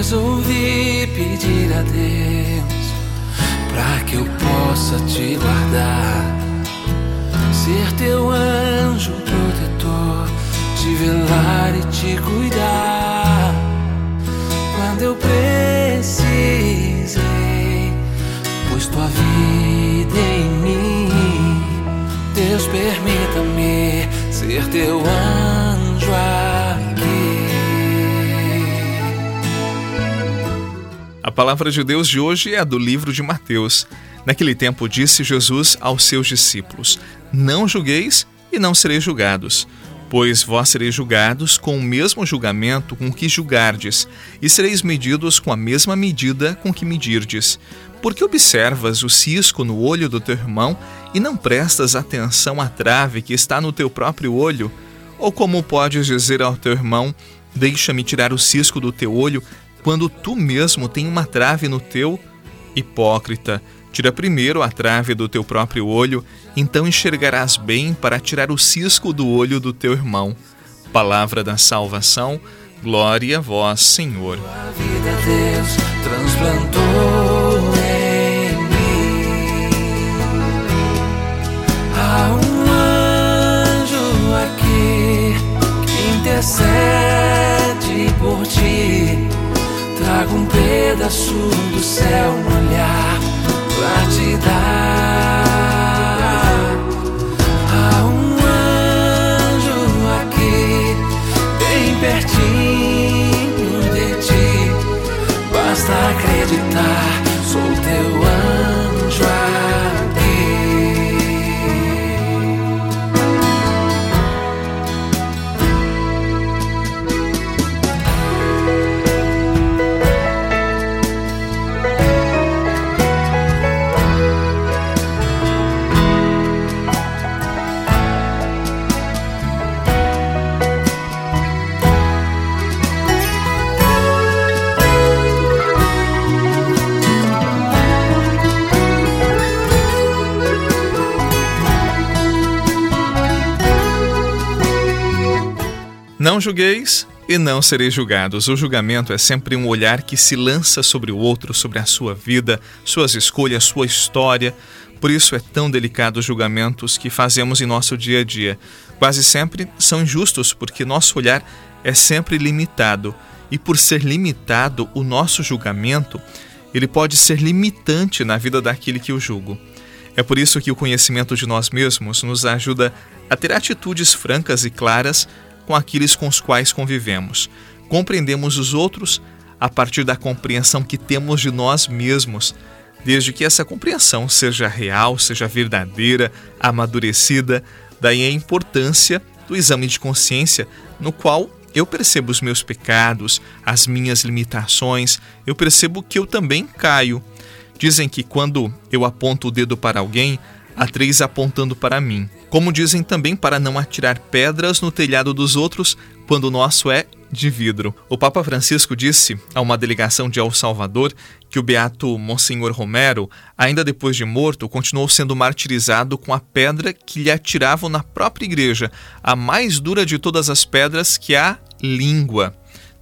resolvi pedir a Deus para que eu possa te guardar, ser teu anjo protetor, te velar e te cuidar quando eu precisei, pois tua vida em mim. Deus permita-me A palavra de Deus de hoje é a do livro de Mateus. Naquele tempo disse Jesus aos seus discípulos: Não julgueis e não sereis julgados, pois vós sereis julgados com o mesmo julgamento com que julgardes, e sereis medidos com a mesma medida com que medirdes. Porque observas o cisco no olho do teu irmão e não prestas atenção à trave que está no teu próprio olho? Ou como podes dizer ao teu irmão: Deixa-me tirar o cisco do teu olho, quando tu mesmo tem uma trave no teu? Hipócrita, tira primeiro a trave do teu próprio olho, então enxergarás bem para tirar o cisco do olho do teu irmão. Palavra da salvação, glória a vós, Senhor. Vida Deus transplantou do céu no olhar pra te dar. Há um anjo aqui, bem pertinho de ti. Basta acreditar, sou teu Não julgueis e não sereis julgados. O julgamento é sempre um olhar que se lança sobre o outro, sobre a sua vida, suas escolhas, sua história. Por isso é tão delicado os julgamentos que fazemos em nosso dia a dia. Quase sempre são injustos, porque nosso olhar é sempre limitado. E por ser limitado, o nosso julgamento, ele pode ser limitante na vida daquele que o julgo. É por isso que o conhecimento de nós mesmos nos ajuda a ter atitudes francas e claras com aqueles com os quais convivemos. Compreendemos os outros a partir da compreensão que temos de nós mesmos, desde que essa compreensão seja real, seja verdadeira, amadurecida. Daí a importância do exame de consciência, no qual eu percebo os meus pecados, as minhas limitações, eu percebo que eu também caio. Dizem que quando eu aponto o dedo para alguém, três apontando para mim. Como dizem também para não atirar pedras no telhado dos outros quando o nosso é de vidro. O Papa Francisco disse a uma delegação de El Salvador que o beato Monsenhor Romero, ainda depois de morto, continuou sendo martirizado com a pedra que lhe atiravam na própria igreja, a mais dura de todas as pedras que é a língua.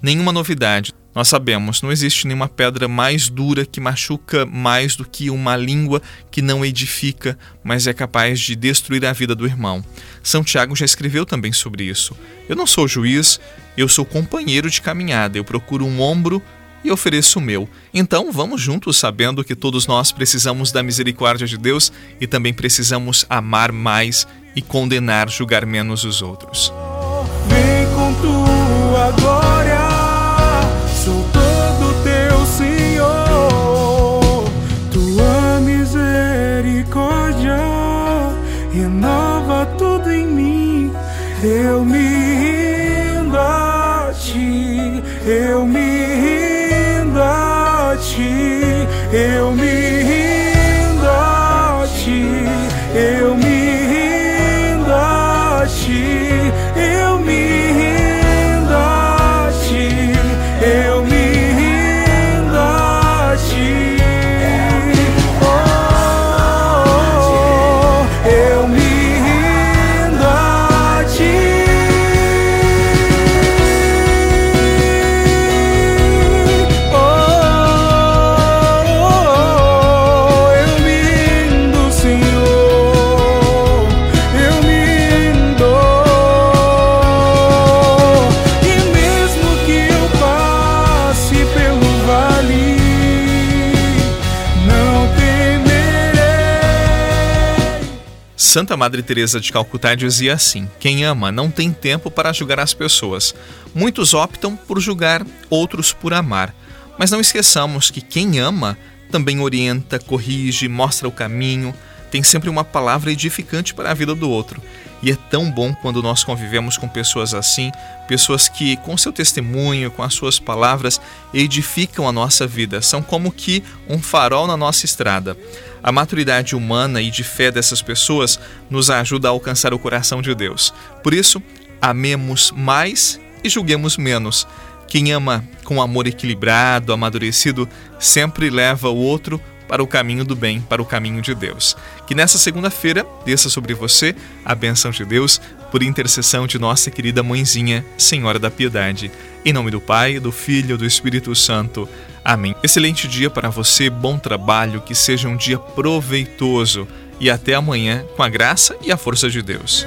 Nenhuma novidade. Nós sabemos, não existe nenhuma pedra mais dura que machuca mais do que uma língua que não edifica, mas é capaz de destruir a vida do irmão. São Tiago já escreveu também sobre isso. Eu não sou juiz, eu sou companheiro de caminhada, eu procuro um ombro e ofereço o meu. Então vamos juntos sabendo que todos nós precisamos da misericórdia de Deus e também precisamos amar mais e condenar, julgar menos os outros. Vem com Santa Madre Teresa de Calcutá dizia assim: Quem ama não tem tempo para julgar as pessoas. Muitos optam por julgar, outros por amar. Mas não esqueçamos que quem ama também orienta, corrige, mostra o caminho, tem sempre uma palavra edificante para a vida do outro. E é tão bom quando nós convivemos com pessoas assim, pessoas que, com seu testemunho, com as suas palavras, edificam a nossa vida. São como que um farol na nossa estrada. A maturidade humana e de fé dessas pessoas nos ajuda a alcançar o coração de Deus. Por isso, amemos mais e julguemos menos. Quem ama com amor equilibrado, amadurecido, sempre leva o outro para o caminho do bem, para o caminho de Deus. Que nessa segunda-feira desça sobre você a benção de Deus por intercessão de nossa querida mãezinha, Senhora da Piedade. Em nome do Pai, do Filho e do Espírito Santo. Amém. Excelente dia para você, bom trabalho, que seja um dia proveitoso e até amanhã com a graça e a força de Deus.